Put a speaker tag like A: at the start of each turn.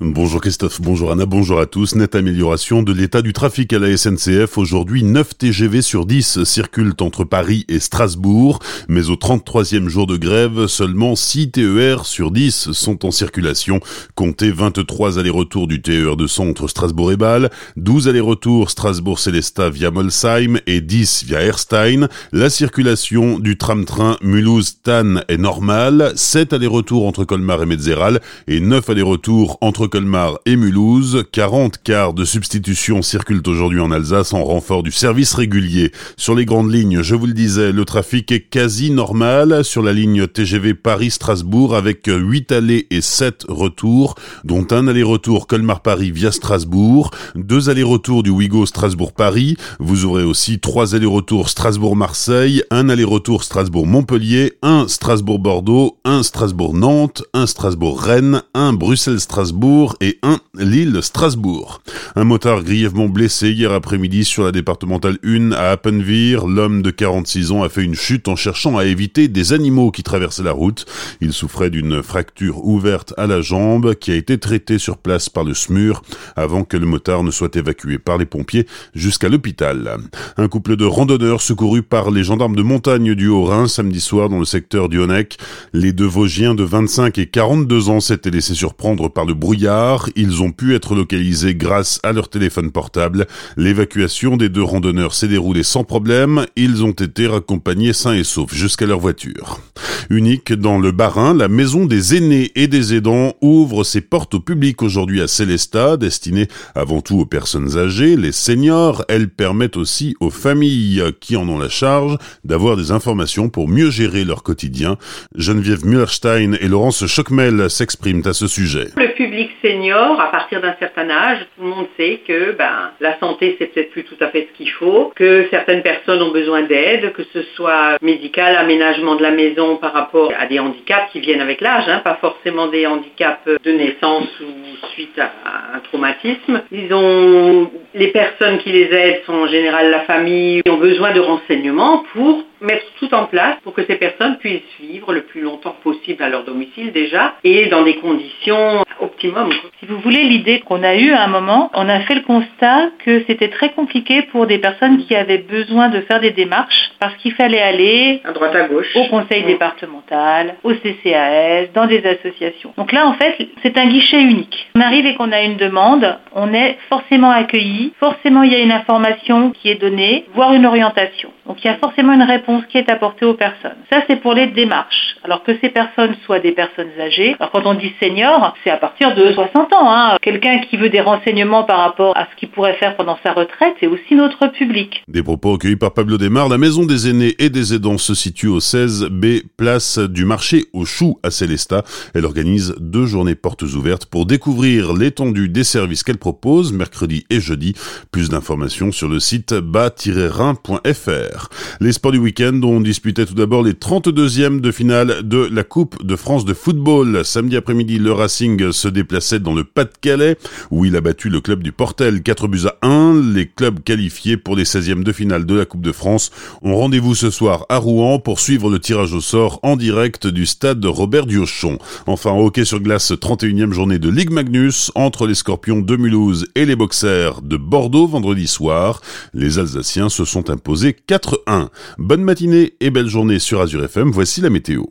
A: Bonjour Christophe, bonjour Anna, bonjour à tous. Nette amélioration de l'état du trafic à la SNCF. Aujourd'hui, 9 TGV sur 10 circulent entre Paris et Strasbourg. Mais au 33e jour de grève, seulement 6 TER sur 10 sont en circulation. Comptez 23 allers-retours du TER de centre Strasbourg et Bâle, 12 allers-retours Strasbourg-Célestat via Molsheim et 10 via Erstein. La circulation du tram-train Mulhouse-Tann est normale. 7 allers-retours entre Colmar et Metzeral et 9 allers-retours entre Colmar et Mulhouse. 40 quarts de substitution circulent aujourd'hui en Alsace en renfort du service régulier. Sur les grandes lignes, je vous le disais, le trafic est quasi normal sur la ligne TGV Paris-Strasbourg avec 8 allées et 7 retours, dont un aller-retour Colmar-Paris via Strasbourg, deux allers-retours du Ouigo Strasbourg-Paris. Vous aurez aussi trois allers-retours Strasbourg-Marseille, un aller-retour Strasbourg-Montpellier, un Strasbourg-Bordeaux, un Strasbourg-Nantes, un Strasbourg-Rennes, un Bruxelles-Strasbourg, et un Lille-Strasbourg. Un motard grièvement blessé hier après-midi sur la départementale 1 à Appenvire. L'homme de 46 ans a fait une chute en cherchant à éviter des animaux qui traversaient la route. Il souffrait d'une fracture ouverte à la jambe qui a été traitée sur place par le SMUR avant que le motard ne soit évacué par les pompiers jusqu'à l'hôpital. Un couple de randonneurs secourus par les gendarmes de montagne du Haut-Rhin samedi soir dans le secteur du Honeck. Les deux Vosgiens de 25 et 42 ans s'étaient laissés surprendre par le brouillard ils ont pu être localisés grâce à leur téléphone portable. L'évacuation des deux randonneurs s'est déroulée sans problème. Ils ont été raccompagnés sains et saufs jusqu'à leur voiture. Unique dans le Bas-Rhin, la maison des aînés et des aidants ouvre ses portes au public aujourd'hui à Célestat, destinée avant tout aux personnes âgées, les seniors. Elle permet aussi aux familles qui en ont la charge d'avoir des informations pour mieux gérer leur quotidien. Geneviève Müllerstein et Laurence Schockmel s'expriment à ce sujet.
B: Le public senior, à partir d'un certain âge, tout le monde sait que ben, la santé, c'est peut-être plus tout à fait ce qu'il faut, que certaines personnes ont besoin d'aide, que ce soit médical, aménagement de la maison par rapport à des handicaps qui viennent avec l'âge, hein, pas forcément des handicaps de naissance ou suite à un traumatisme. Ils ont, les personnes qui les aident sont en général la famille, ont besoin de renseignements pour mettre tout en place pour que ces personnes puissent vivre le plus longtemps possible à leur domicile déjà et dans des conditions optimum.
C: Si vous voulez, l'idée qu'on a eue à un moment, on a fait le constat que c'était très compliqué pour des personnes qui avaient besoin de faire des démarches parce qu'il fallait aller
B: à droite à gauche
C: au conseil départemental, au CCAS, dans des associations. Donc là, en fait, c'est un guichet unique. On arrive et qu'on a une demande, on est forcément accueilli, forcément il y a une information qui est donnée, voire une orientation. Donc il y a forcément une réponse qui est apportée aux personnes. Ça, c'est pour les démarches. Alors que ces personnes soient des personnes âgées. Alors quand on dit senior, c'est à partir de 60 ans. Hein. Quelqu'un qui veut des renseignements par rapport à ce qu'il pourrait faire pendant sa retraite, c'est aussi notre public.
A: Des propos recueillis par Pablo Desmar. La maison des aînés et des aidants se situe au 16 B, place du marché aux choux à Célestat. Elle organise deux journées portes ouvertes pour découvrir l'étendue des services qu'elle propose, mercredi et jeudi. Plus d'informations sur le site bas-rhin.fr. Les sports du week-end ont disputé tout d'abord les 32e de finale de la Coupe de France de football. Samedi après-midi, le Racing se déplaçait dans le Pas-de-Calais, où il a battu le club du Portel 4 buts à 1. Les clubs qualifiés pour les 16e de finale de la Coupe de France ont rendez-vous ce soir à Rouen pour suivre le tirage au sort en direct du stade Robert Diochon. Enfin, hockey sur glace, 31e journée de Ligue Magnus entre les Scorpions de Mulhouse et les Boxers de Bordeaux vendredi soir. Les Alsaciens se sont imposés 4-1. Bonne matinée et belle journée sur Azure FM, voici la météo.